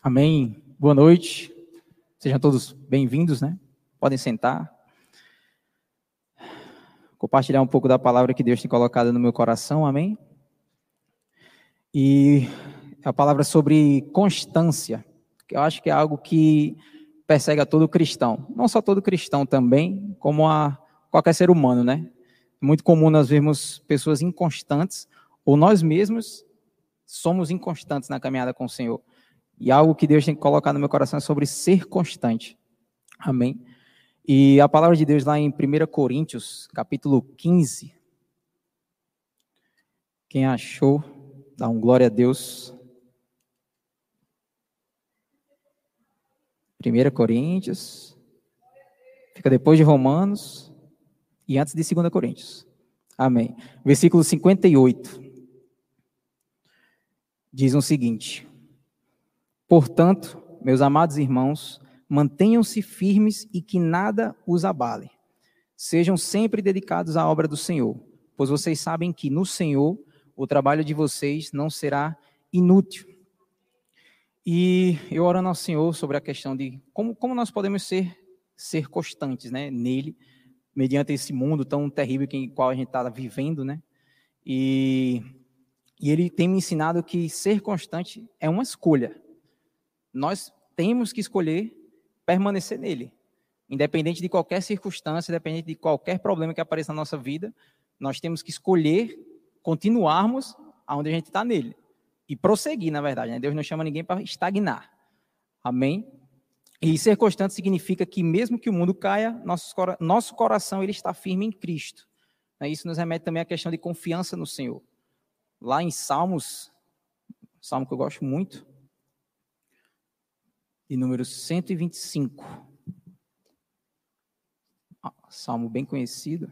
Amém. Boa noite. Sejam todos bem-vindos, né? Podem sentar. Compartilhar um pouco da palavra que Deus tem colocado no meu coração, amém? E a palavra sobre constância, que eu acho que é algo que persegue a todo cristão. Não só todo cristão também, como a qualquer ser humano, né? É muito comum nós vermos pessoas inconstantes, ou nós mesmos somos inconstantes na caminhada com o Senhor. E algo que Deus tem que colocar no meu coração é sobre ser constante. Amém. E a palavra de Deus lá em 1 Coríntios, capítulo 15. Quem achou, dá um glória a Deus. 1 Coríntios, fica depois de Romanos e antes de 2 Coríntios. Amém. Versículo 58 diz o seguinte: Portanto, meus amados irmãos, mantenham-se firmes e que nada os abale. Sejam sempre dedicados à obra do Senhor, pois vocês sabem que no Senhor o trabalho de vocês não será inútil. E eu orando ao Senhor sobre a questão de como, como nós podemos ser, ser constantes né, nele, mediante esse mundo tão terrível em qual a gente está vivendo, né? E, e ele tem me ensinado que ser constante é uma escolha nós temos que escolher permanecer nele. Independente de qualquer circunstância, independente de qualquer problema que apareça na nossa vida, nós temos que escolher continuarmos aonde a gente está nele. E prosseguir, na verdade. Né? Deus não chama ninguém para estagnar. Amém? E ser constante significa que mesmo que o mundo caia, nosso, coração ele está firme em Cristo. Né? Isso nos remete também à questão de confiança no Senhor. Lá em Salmos, salmo que eu gosto muito, de número 125. Ah, salmo bem conhecido.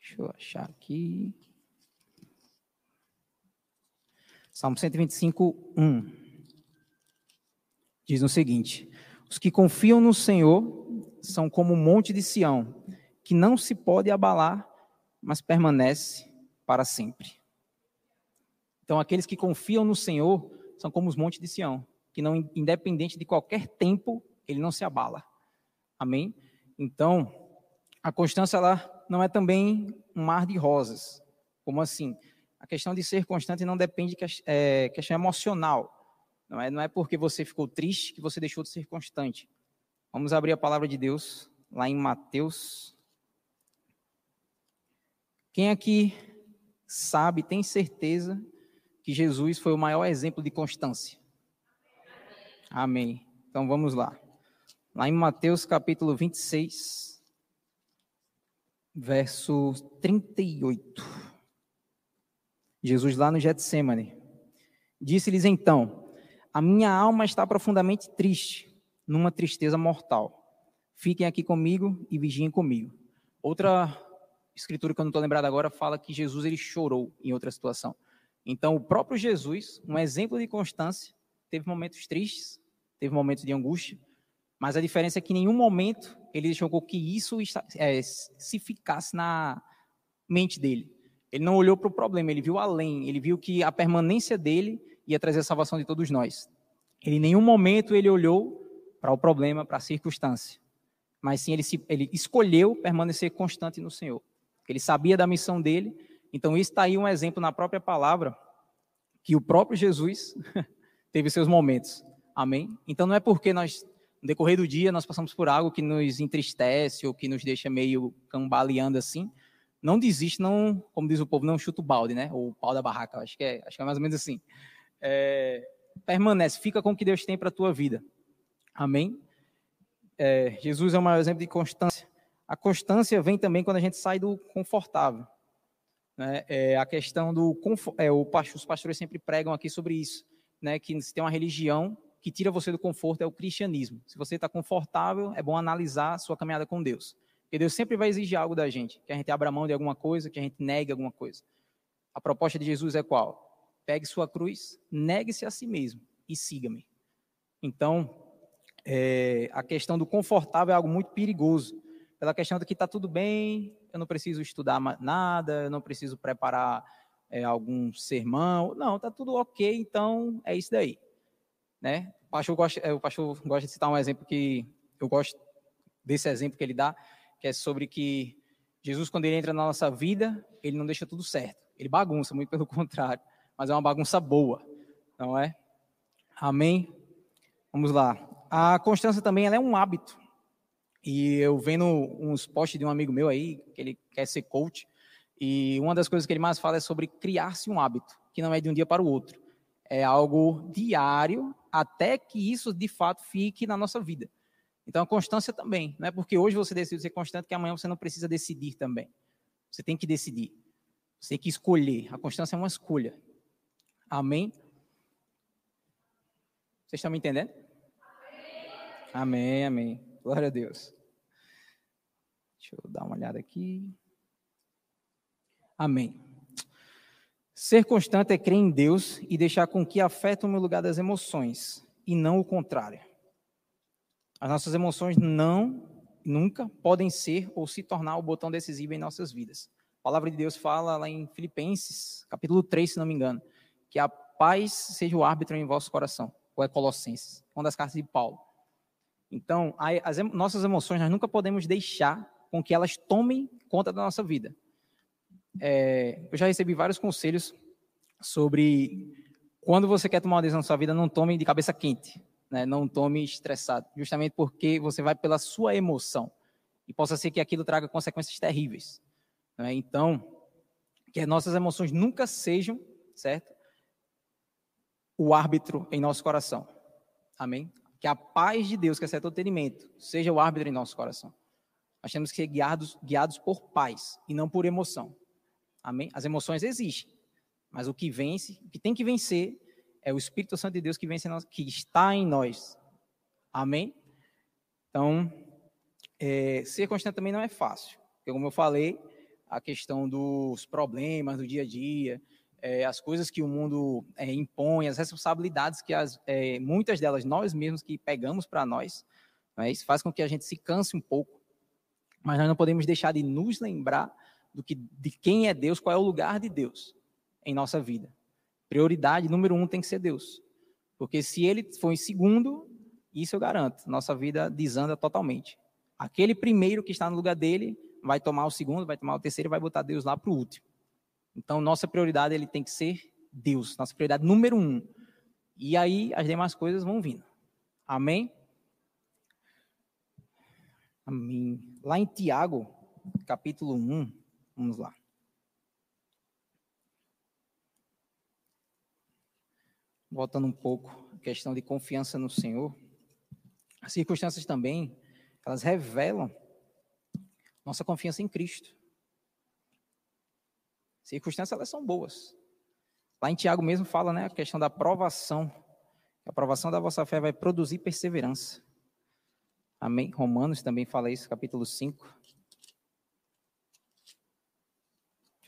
Deixa eu achar aqui. Salmo 125, 1. Diz o seguinte: Os que confiam no Senhor são como o monte de Sião, que não se pode abalar, mas permanece para sempre. Então, aqueles que confiam no Senhor são como os montes de Sião, que não independente de qualquer tempo, ele não se abala. Amém? Então, a constância ela não é também um mar de rosas. Como assim? A questão de ser constante não depende de é, questão emocional. Não é, não é porque você ficou triste que você deixou de ser constante. Vamos abrir a palavra de Deus lá em Mateus. Quem aqui sabe, tem certeza que Jesus foi o maior exemplo de constância. Amém. Então vamos lá. Lá em Mateus capítulo 26, verso 38. Jesus lá no Getsemane. Disse-lhes então: A minha alma está profundamente triste, numa tristeza mortal. Fiquem aqui comigo e vigiem comigo. Outra escritura que eu não estou lembrado agora fala que Jesus ele chorou em outra situação. Então, o próprio Jesus, um exemplo de constância, teve momentos tristes, teve momentos de angústia, mas a diferença é que em nenhum momento ele deixou que isso é, se ficasse na mente dele. Ele não olhou para o problema, ele viu além, ele viu que a permanência dele ia trazer a salvação de todos nós. Ele em nenhum momento ele olhou para o problema, para a circunstância, mas sim ele, se, ele escolheu permanecer constante no Senhor. Ele sabia da missão dele então, está aí um exemplo na própria palavra, que o próprio Jesus teve seus momentos. Amém? Então, não é porque nós, no decorrer do dia, nós passamos por algo que nos entristece ou que nos deixa meio cambaleando assim. Não desiste, não, como diz o povo, não chuta o balde, né? Ou o pau da barraca, acho que é, acho que é mais ou menos assim. É, permanece, fica com o que Deus tem para a tua vida. Amém? É, Jesus é o maior exemplo de constância. A constância vem também quando a gente sai do confortável. Né? É, a questão do. É, o, os pastores sempre pregam aqui sobre isso, né? que se tem uma religião que tira você do conforto é o cristianismo. Se você está confortável, é bom analisar a sua caminhada com Deus. Porque Deus sempre vai exigir algo da gente, que a gente abra mão de alguma coisa, que a gente negue alguma coisa. A proposta de Jesus é qual? Pegue sua cruz, negue-se a si mesmo e siga-me. Então, é, a questão do confortável é algo muito perigoso. Pela questão de que está tudo bem, eu não preciso estudar nada, eu não preciso preparar é, algum sermão. Não, tá tudo ok, então é isso daí. Né? O, pastor gosta, é, o pastor gosta de citar um exemplo que eu gosto desse exemplo que ele dá, que é sobre que Jesus, quando ele entra na nossa vida, ele não deixa tudo certo. Ele bagunça, muito pelo contrário, mas é uma bagunça boa, não é? Amém? Vamos lá. A constância também é um hábito. E eu vendo uns posts de um amigo meu aí, que ele quer ser coach, e uma das coisas que ele mais fala é sobre criar-se um hábito, que não é de um dia para o outro. É algo diário, até que isso de fato fique na nossa vida. Então a constância também, não é porque hoje você decide ser constante que amanhã você não precisa decidir também. Você tem que decidir. Você tem que escolher. A constância é uma escolha. Amém? Vocês estão me entendendo? Amém, amém. Glória a Deus. Deixa eu dar uma olhada aqui. Amém. Ser constante é crer em Deus e deixar com que afetem o lugar das emoções, e não o contrário. As nossas emoções não, nunca podem ser ou se tornar o botão decisivo em nossas vidas. A palavra de Deus fala lá em Filipenses, capítulo 3, se não me engano, que a paz seja o árbitro em vosso coração, ou é Colossenses, uma das cartas de Paulo. Então, as nossas emoções nós nunca podemos deixar com que elas tomem conta da nossa vida. É, eu já recebi vários conselhos sobre quando você quer tomar uma decisão na sua vida, não tome de cabeça quente, né? não tome estressado, justamente porque você vai pela sua emoção e possa ser que aquilo traga consequências terríveis. Né? Então, que as nossas emoções nunca sejam, certo? O árbitro em nosso coração. Amém? Que a paz de Deus, que é todo entendimento, seja o árbitro em nosso coração. Nós temos que ser guiados, guiados por paz e não por emoção. Amém? As emoções existem, mas o que vence, o que tem que vencer é o Espírito Santo de Deus que vence que está em nós. Amém? Então, é, ser constante também não é fácil. Porque, como eu falei, a questão dos problemas do dia a dia, é, as coisas que o mundo é, impõe, as responsabilidades que as, é, muitas delas nós mesmos que pegamos para nós, né, isso faz com que a gente se canse um pouco. Mas nós não podemos deixar de nos lembrar do que de quem é Deus, qual é o lugar de Deus em nossa vida. Prioridade número um tem que ser Deus, porque se Ele for em segundo, isso eu garanto, nossa vida desanda totalmente. Aquele primeiro que está no lugar dele vai tomar o segundo, vai tomar o terceiro, vai botar Deus lá para o último. Então nossa prioridade ele tem que ser Deus, nossa prioridade número um. E aí as demais coisas vão vindo. Amém? Amém. Lá em Tiago, capítulo 1, Vamos lá. Voltando um pouco a questão de confiança no Senhor. As circunstâncias também, elas revelam nossa confiança em Cristo. Circunstâncias, elas são boas. Lá em Tiago mesmo fala, né, a questão da aprovação. A aprovação da vossa fé vai produzir perseverança. Amém? Romanos também fala isso, capítulo 5.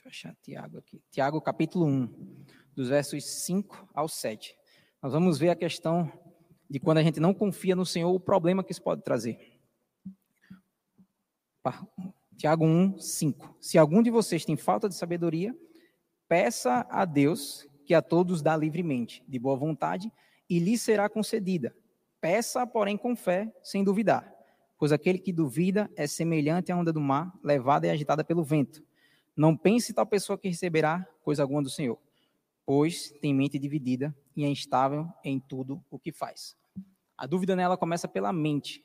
achar Tiago aqui. Tiago, capítulo 1, dos versos 5 ao 7. Nós vamos ver a questão de quando a gente não confia no Senhor, o problema que isso pode trazer. Tiago 1, 5. Se algum de vocês tem falta de sabedoria, peça a Deus, que a todos dá livremente, de boa vontade, e lhe será concedida. Peça, porém, com fé, sem duvidar. Pois aquele que duvida é semelhante à onda do mar, levada e agitada pelo vento. Não pense tal pessoa que receberá coisa alguma do Senhor, pois tem mente dividida e é instável em tudo o que faz. A dúvida nela começa pela mente.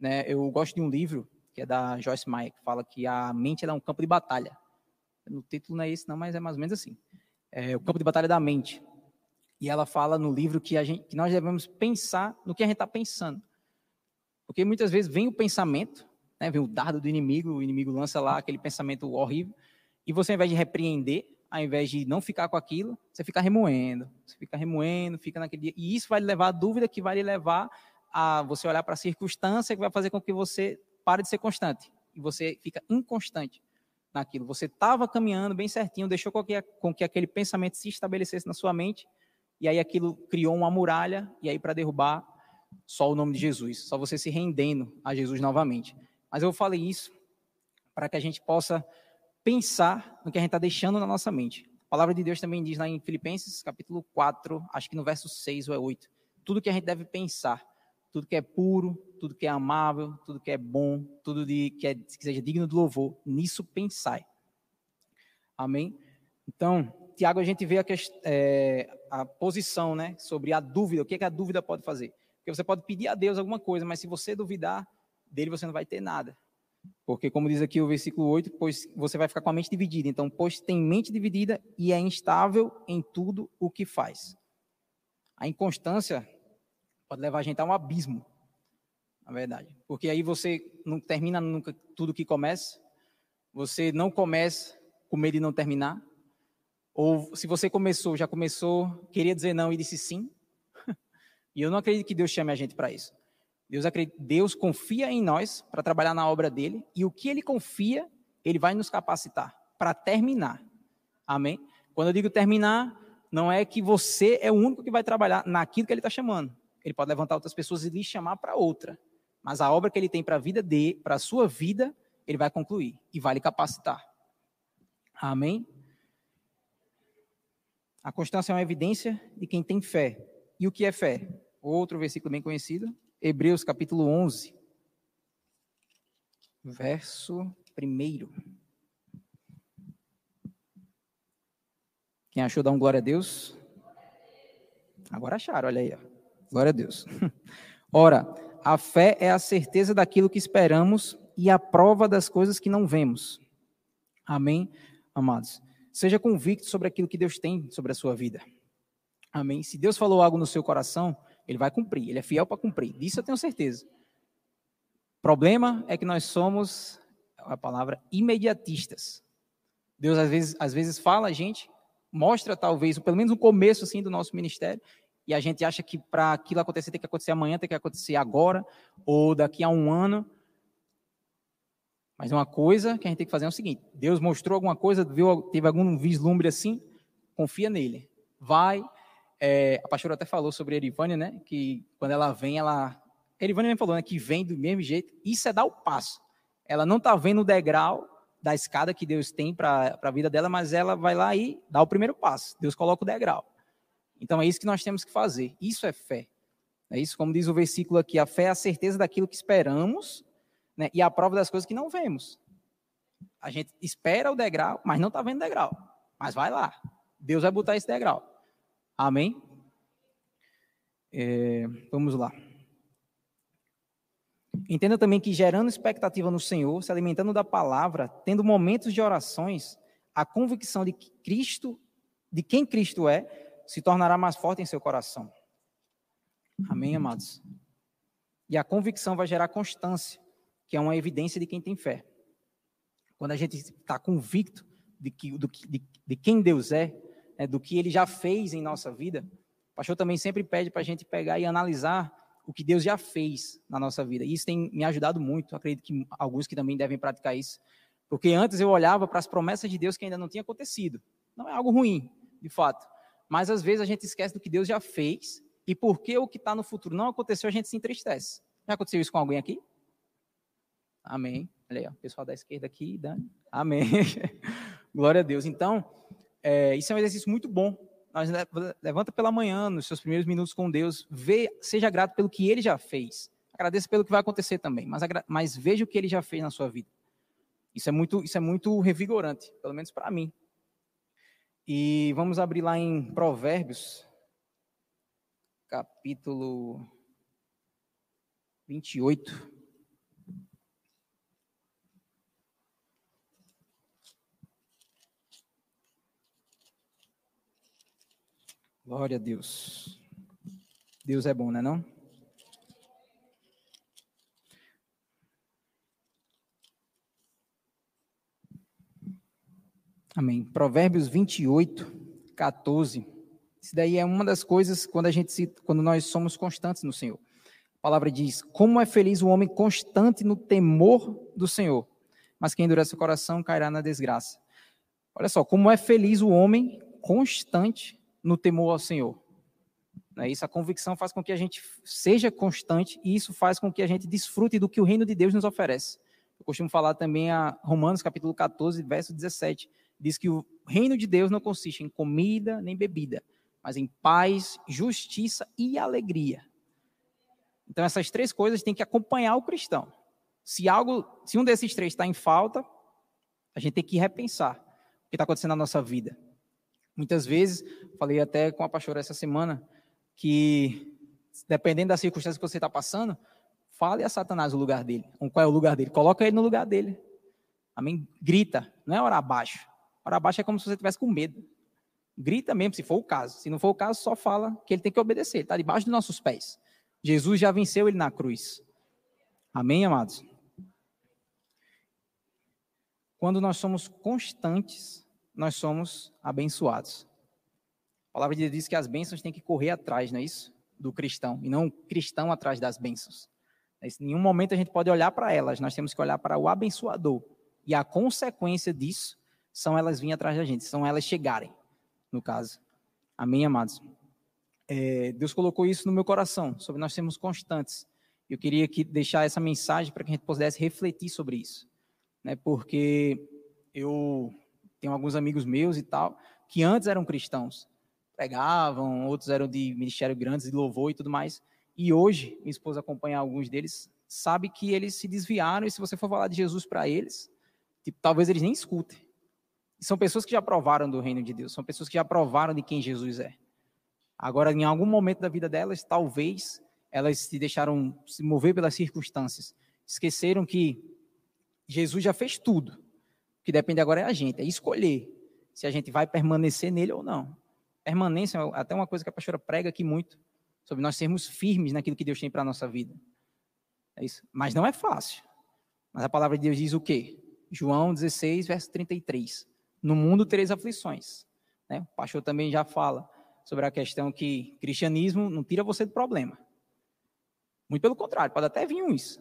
Né? Eu gosto de um livro que é da Joyce Meyer, que fala que a mente é um campo de batalha. No título não é esse, não, mas é mais ou menos assim. É o campo de batalha da mente. E ela fala no livro que, a gente, que nós devemos pensar no que a gente está pensando. Porque muitas vezes vem o pensamento, né, vem o dardo do inimigo, o inimigo lança lá aquele pensamento horrível, e você, ao invés de repreender, ao invés de não ficar com aquilo, você fica remoendo. Você fica remoendo, fica naquele dia. E isso vai levar a dúvida que vai levar a você olhar para a circunstância que vai fazer com que você pare de ser constante. E você fica inconstante naquilo. Você estava caminhando bem certinho, deixou com que, com que aquele pensamento se estabelecesse na sua mente, e aí aquilo criou uma muralha, e aí para derrubar só o nome de Jesus, só você se rendendo a Jesus novamente. Mas eu falei isso para que a gente possa pensar no que a gente está deixando na nossa mente. A palavra de Deus também diz lá em Filipenses, capítulo 4, acho que no verso 6 ou é 8, tudo que a gente deve pensar, tudo que é puro, tudo que é amável, tudo que é bom, tudo de, que, é, que seja digno de louvor, nisso pensai. Amém? Então, Tiago, a gente vê a, é, a posição né, sobre a dúvida, o que, é que a dúvida pode fazer. Porque você pode pedir a Deus alguma coisa, mas se você duvidar dele, você não vai ter nada. Porque, como diz aqui o versículo 8, pois você vai ficar com a mente dividida. Então, pois tem mente dividida e é instável em tudo o que faz. A inconstância pode levar a gente a um abismo, na verdade. Porque aí você não termina nunca tudo que começa, você não começa com medo de não terminar, ou se você começou, já começou, queria dizer não e disse sim. e eu não acredito que Deus chame a gente para isso. Deus, acredita, Deus confia em nós para trabalhar na obra dele, e o que ele confia, ele vai nos capacitar para terminar. Amém? Quando eu digo terminar, não é que você é o único que vai trabalhar naquilo que ele está chamando. Ele pode levantar outras pessoas e lhe chamar para outra. Mas a obra que ele tem para a vida de, para a sua vida, ele vai concluir e vai lhe capacitar. Amém? A constância é uma evidência de quem tem fé. E o que é fé? Outro versículo bem conhecido, Hebreus capítulo 11, verso 1. Quem achou, dá um glória a Deus. Agora acharam, olha aí. Ó. Glória a Deus. Ora, a fé é a certeza daquilo que esperamos e a prova das coisas que não vemos. Amém, amados? Seja convicto sobre aquilo que Deus tem sobre a sua vida. Amém? Se Deus falou algo no seu coração, ele vai cumprir. Ele é fiel para cumprir. Disso eu tenho certeza. O problema é que nós somos, a palavra, imediatistas. Deus às vezes, às vezes fala a gente, mostra talvez, pelo menos o começo assim do nosso ministério, e a gente acha que para aquilo acontecer tem que acontecer amanhã, tem que acontecer agora, ou daqui a um ano. Mas uma coisa que a gente tem que fazer é o seguinte: Deus mostrou alguma coisa, viu, teve algum vislumbre assim, confia nele. Vai. É, a pastora até falou sobre a Erivânia, né? Que quando ela vem, ela. A Erivânia mesmo falou, né? Que vem do mesmo jeito. Isso é dar o passo. Ela não está vendo o degrau da escada que Deus tem para a vida dela, mas ela vai lá e dá o primeiro passo. Deus coloca o degrau. Então é isso que nós temos que fazer. Isso é fé. É isso, como diz o versículo aqui: a fé é a certeza daquilo que esperamos né? E a prova das coisas que não vemos. A gente espera o degrau, mas não está vendo degrau. Mas vai lá. Deus vai botar esse degrau. Amém? É, vamos lá. Entenda também que gerando expectativa no Senhor, se alimentando da palavra, tendo momentos de orações, a convicção de Cristo, de quem Cristo é, se tornará mais forte em seu coração. Amém, amados? E a convicção vai gerar constância que é uma evidência de quem tem fé. Quando a gente está convicto de, que, do, de, de quem Deus é, né, do que Ele já fez em nossa vida, o pastor também sempre pede para a gente pegar e analisar o que Deus já fez na nossa vida. E isso tem me ajudado muito, acredito que alguns que também devem praticar isso. Porque antes eu olhava para as promessas de Deus que ainda não tinha acontecido. Não é algo ruim, de fato. Mas às vezes a gente esquece do que Deus já fez e porque o que está no futuro não aconteceu, a gente se entristece. Já aconteceu isso com alguém aqui? Amém. Olha aí, ó, pessoal da esquerda aqui, Dani. Amém. Glória a Deus. Então, é, isso é um exercício muito bom. Nós levanta pela manhã, nos seus primeiros minutos com Deus, vê, seja grato pelo que Ele já fez. Agradeça pelo que vai acontecer também, mas, mas veja o que Ele já fez na sua vida. Isso é muito, isso é muito revigorante, pelo menos para mim. E vamos abrir lá em Provérbios, capítulo 28. Glória a Deus. Deus é bom, não é não? Amém. Provérbios 28, 14. Isso daí é uma das coisas quando a gente se, quando nós somos constantes no Senhor. A palavra diz: "Como é feliz o homem constante no temor do Senhor, mas quem endurece o coração cairá na desgraça." Olha só, como é feliz o homem constante no temor ao Senhor. Né? Isso, a convicção faz com que a gente seja constante e isso faz com que a gente desfrute do que o reino de Deus nos oferece. Eu costumo falar também a Romanos capítulo 14, verso 17. Diz que o reino de Deus não consiste em comida nem bebida, mas em paz, justiça e alegria. Então essas três coisas têm que acompanhar o cristão. Se algo, se um desses três está em falta, a gente tem que repensar o que está acontecendo na nossa vida. Muitas vezes, falei até com a pastora essa semana, que dependendo da circunstância que você está passando, fale a Satanás o lugar dele. Qual é o lugar dele? Coloca ele no lugar dele. Amém? Grita, não é orar abaixo. Orar abaixo é como se você estivesse com medo. Grita mesmo, se for o caso. Se não for o caso, só fala que ele tem que obedecer. Ele está debaixo dos nossos pés. Jesus já venceu ele na cruz. Amém, amados? Quando nós somos constantes, nós somos abençoados. A palavra de Deus diz que as bênçãos têm que correr atrás, não é isso? Do cristão, e não o cristão atrás das bênçãos. Em nenhum momento a gente pode olhar para elas, nós temos que olhar para o abençoador. E a consequência disso são elas virem atrás da gente, são elas chegarem, no caso. Amém, amados? É, Deus colocou isso no meu coração, sobre nós sermos constantes. Eu queria aqui deixar essa mensagem para que a gente pudesse refletir sobre isso. Né, porque eu tenho alguns amigos meus e tal, que antes eram cristãos, pregavam, outros eram de ministério grandes, de louvor e tudo mais. E hoje, minha esposa acompanha alguns deles, sabe que eles se desviaram, e se você for falar de Jesus para eles, tipo, talvez eles nem escutem. São pessoas que já provaram do reino de Deus, são pessoas que já provaram de quem Jesus é. Agora, em algum momento da vida delas, talvez elas se deixaram se mover pelas circunstâncias. Esqueceram que Jesus já fez tudo. O que depende agora é a gente, é escolher se a gente vai permanecer nele ou não. Permanência é até uma coisa que a pastora prega aqui muito, sobre nós sermos firmes naquilo que Deus tem para a nossa vida. É isso. Mas não é fácil. Mas a palavra de Deus diz o quê? João 16, verso 33. No mundo tereis aflições. Né? O pastor também já fala sobre a questão que cristianismo não tira você do problema. Muito pelo contrário, pode até vir uns.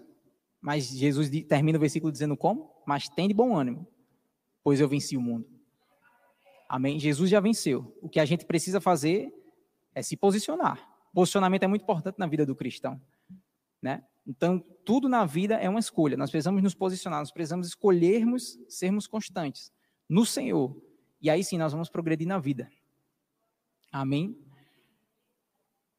Mas Jesus termina o versículo dizendo como? Mas tem de bom ânimo, pois eu venci o mundo. Amém? Jesus já venceu. O que a gente precisa fazer é se posicionar. Posicionamento é muito importante na vida do cristão. Né? Então, tudo na vida é uma escolha. Nós precisamos nos posicionar, nós precisamos escolhermos sermos constantes no Senhor. E aí sim nós vamos progredir na vida. Amém?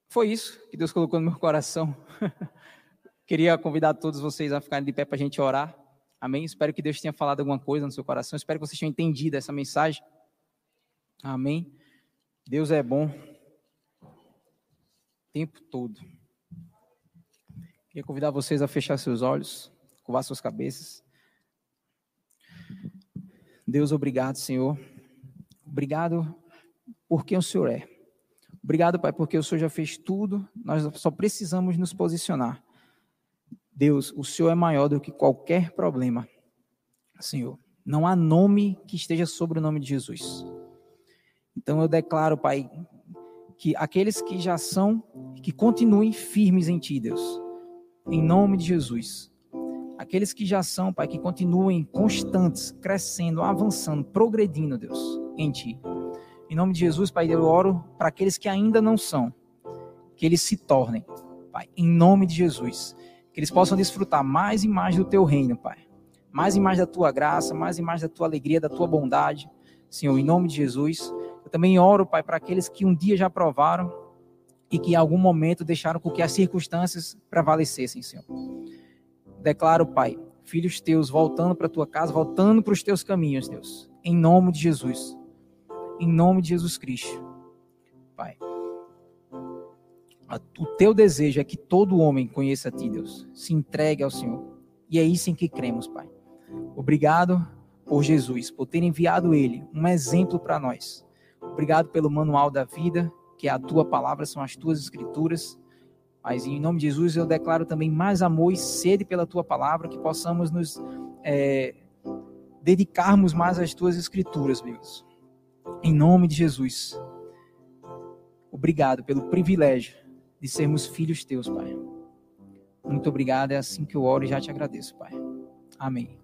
Foi isso que Deus colocou no meu coração. Queria convidar todos vocês a ficarem de pé para a gente orar. Amém? Espero que Deus tenha falado alguma coisa no seu coração. Espero que vocês tenham entendido essa mensagem. Amém? Deus é bom o tempo todo. Queria convidar vocês a fechar seus olhos, curvar suas cabeças. Deus, obrigado, Senhor. Obrigado por quem o Senhor é. Obrigado, Pai, porque o Senhor já fez tudo, nós só precisamos nos posicionar. Deus, o Senhor é maior do que qualquer problema, Senhor. Não há nome que esteja sobre o nome de Jesus. Então eu declaro, Pai, que aqueles que já são, que continuem firmes em Ti, Deus. Em nome de Jesus. Aqueles que já são, Pai, que continuem constantes, crescendo, avançando, progredindo, Deus, em Ti. Em nome de Jesus, Pai, eu oro para aqueles que ainda não são, que eles se tornem, Pai, em nome de Jesus. Que eles possam desfrutar mais e mais do Teu reino, Pai. Mais e mais da Tua graça, mais e mais da Tua alegria, da Tua bondade. Senhor, em nome de Jesus. Eu também oro, Pai, para aqueles que um dia já provaram e que em algum momento deixaram com que as circunstâncias prevalecessem, Senhor. Declaro, Pai, filhos teus voltando para tua casa, voltando para os teus caminhos, Deus. Em nome de Jesus em nome de Jesus Cristo. Pai, o teu desejo é que todo homem conheça a ti, Deus, se entregue ao Senhor. E é isso em que cremos, Pai. Obrigado por Jesus, por ter enviado ele, um exemplo para nós. Obrigado pelo manual da vida, que é a tua palavra, são as tuas escrituras. Mas em nome de Jesus eu declaro também mais amor e sede pela tua palavra, que possamos nos é, dedicarmos mais às tuas escrituras, Deus. Em nome de Jesus. Obrigado pelo privilégio de sermos filhos teus, Pai. Muito obrigado. É assim que eu oro e já te agradeço, Pai. Amém.